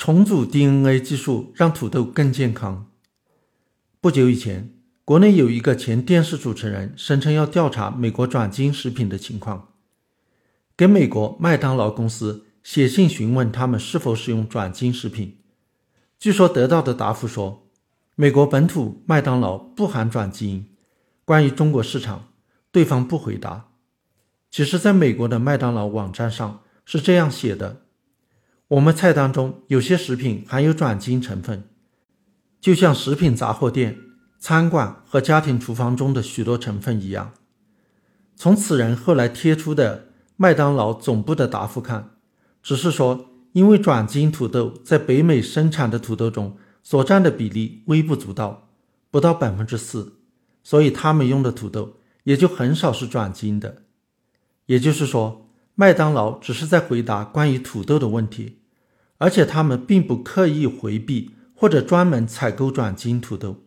重组 DNA 技术让土豆更健康。不久以前，国内有一个前电视主持人声称要调查美国转基因食品的情况，给美国麦当劳公司写信询问他们是否使用转基因食品。据说得到的答复说，美国本土麦当劳不含转基因。关于中国市场，对方不回答。其实，在美国的麦当劳网站上是这样写的：我们菜单中有些食品含有转基因成分，就像食品杂货店、餐馆和家庭厨房中的许多成分一样。从此人后来贴出的麦当劳总部的答复看，只是说因为转基因土豆在北美生产的土豆中所占的比例微不足道，不到百分之四，所以他们用的土豆也就很少是转基因的。也就是说，麦当劳只是在回答关于土豆的问题，而且他们并不刻意回避或者专门采购转基因土豆。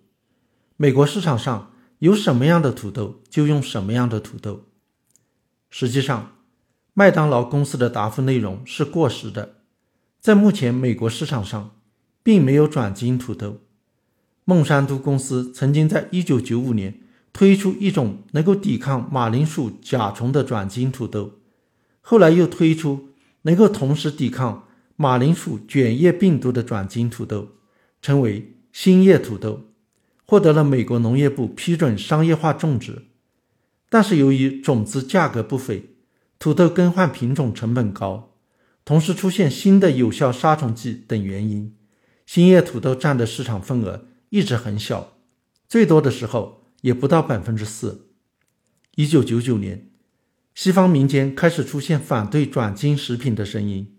美国市场上有什么样的土豆，就用什么样的土豆。实际上，麦当劳公司的答复内容是过时的，在目前美国市场上，并没有转基因土豆。孟山都公司曾经在1995年。推出一种能够抵抗马铃薯甲虫的转基因土豆，后来又推出能够同时抵抗马铃薯卷叶病毒的转基因土豆，称为新叶土豆，获得了美国农业部批准商业化种植。但是由于种子价格不菲，土豆更换品种成本高，同时出现新的有效杀虫剂等原因，新叶土豆占的市场份额一直很小，最多的时候。也不到百分之四。一九九九年，西方民间开始出现反对转基因食品的声音，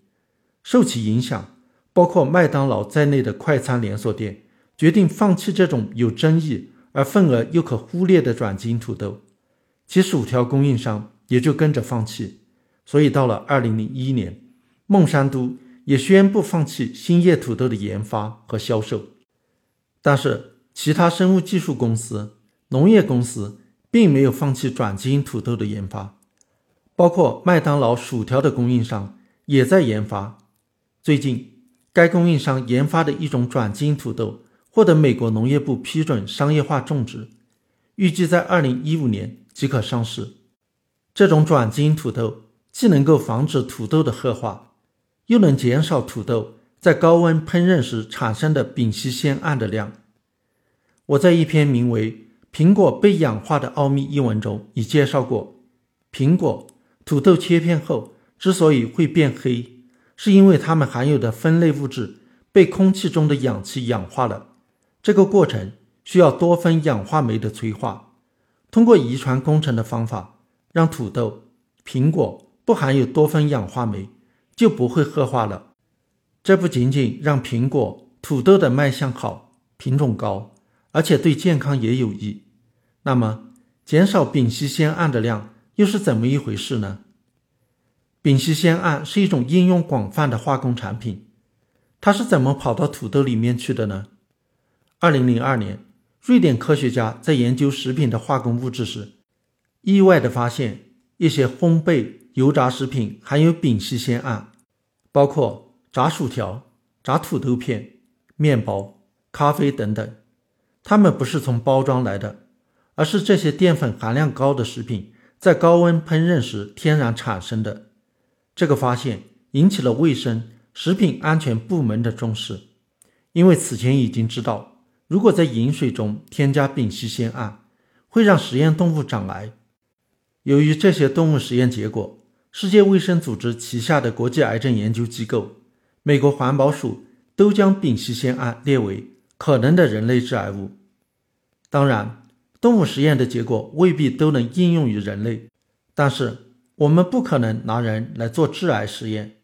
受其影响，包括麦当劳在内的快餐连锁店决定放弃这种有争议而份额又可忽略的转基因土豆，其薯条供应商也就跟着放弃。所以到了二零零一年，孟山都也宣布放弃新叶土豆的研发和销售。但是，其他生物技术公司。农业公司并没有放弃转基因土豆的研发，包括麦当劳薯条的供应商也在研发。最近，该供应商研发的一种转基因土豆获得美国农业部批准商业化种植，预计在二零一五年即可上市。这种转基因土豆既能够防止土豆的褐化，又能减少土豆在高温烹饪时产生的丙烯酰胺的量。我在一篇名为。苹果被氧化的奥秘一文中已介绍过，苹果、土豆切片后之所以会变黑，是因为它们含有的酚类物质被空气中的氧气氧化了。这个过程需要多酚氧化酶的催化，通过遗传工程的方法，让土豆、苹果不含有多酚氧化酶，就不会褐化了。这不仅仅让苹果、土豆的卖相好、品种高，而且对健康也有益。那么，减少丙烯酰胺的量又是怎么一回事呢？丙烯酰胺是一种应用广泛的化工产品，它是怎么跑到土豆里面去的呢？二零零二年，瑞典科学家在研究食品的化工物质时，意外地发现一些烘焙油炸食品含有丙烯酰胺，包括炸薯条、炸土豆片、面包、咖啡等等，它们不是从包装来的。而是这些淀粉含量高的食品在高温烹饪时天然产生的。这个发现引起了卫生食品安全部门的重视，因为此前已经知道，如果在饮水中添加丙烯酰胺，会让实验动物长癌。由于这些动物实验结果，世界卫生组织旗下的国际癌症研究机构、美国环保署都将丙烯酰胺列为可能的人类致癌物。当然。动物实验的结果未必都能应用于人类，但是我们不可能拿人来做致癌实验。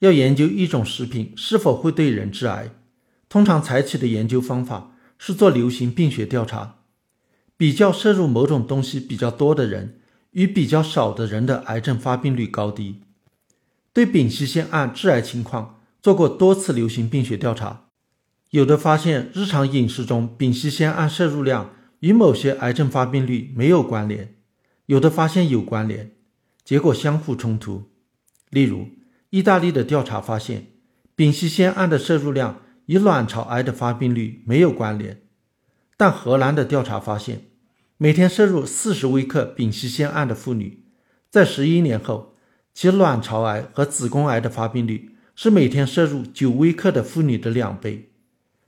要研究一种食品是否会对人致癌，通常采取的研究方法是做流行病学调查，比较摄入某种东西比较多的人与比较少的人的癌症发病率高低。对丙烯酰胺致癌情况做过多次流行病学调查，有的发现日常饮食中丙烯酰胺摄入量。与某些癌症发病率没有关联，有的发现有关联，结果相互冲突。例如，意大利的调查发现，丙烯酰胺的摄入量与卵巢癌的发病率没有关联。但荷兰的调查发现，每天摄入四十微克丙烯酰胺的妇女，在十一年后，其卵巢癌和子宫癌的发病率是每天摄入九微克的妇女的两倍。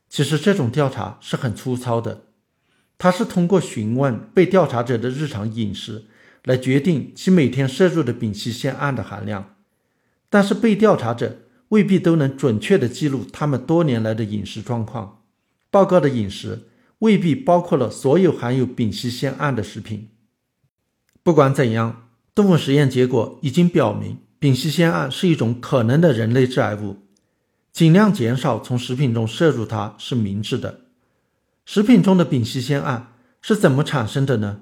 其实这种调查是很粗糙的，它是通过询问被调查者的日常饮食来决定其每天摄入的丙烯酰胺的含量，但是被调查者未必都能准确地记录他们多年来的饮食状况，报告的饮食。未必包括了所有含有丙烯酰胺的食品。不管怎样，动物实验结果已经表明，丙烯酰胺是一种可能的人类致癌物，尽量减少从食品中摄入它是明智的。食品中的丙烯酰胺是怎么产生的呢？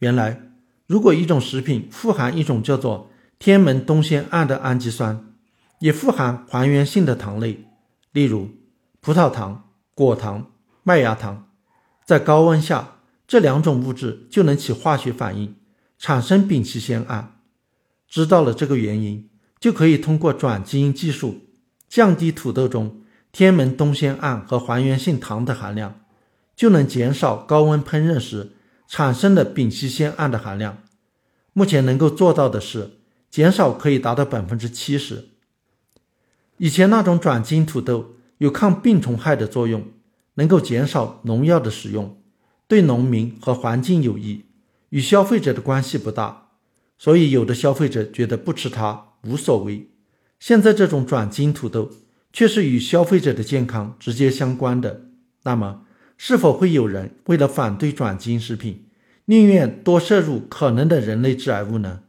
原来，如果一种食品富含一种叫做天门冬酰胺的氨基酸，也富含还原性的糖类，例如葡萄糖、果糖、麦芽糖。在高温下，这两种物质就能起化学反应，产生丙烯酰胺。知道了这个原因，就可以通过转基因技术降低土豆中天门冬酰胺和还原性糖的含量，就能减少高温烹饪时产生的丙烯酰胺的含量。目前能够做到的是，减少可以达到百分之七十。以前那种转基因土豆有抗病虫害的作用。能够减少农药的使用，对农民和环境有益，与消费者的关系不大，所以有的消费者觉得不吃它无所谓。现在这种转基因土豆却是与消费者的健康直接相关的，那么是否会有人为了反对转基因食品，宁愿多摄入可能的人类致癌物呢？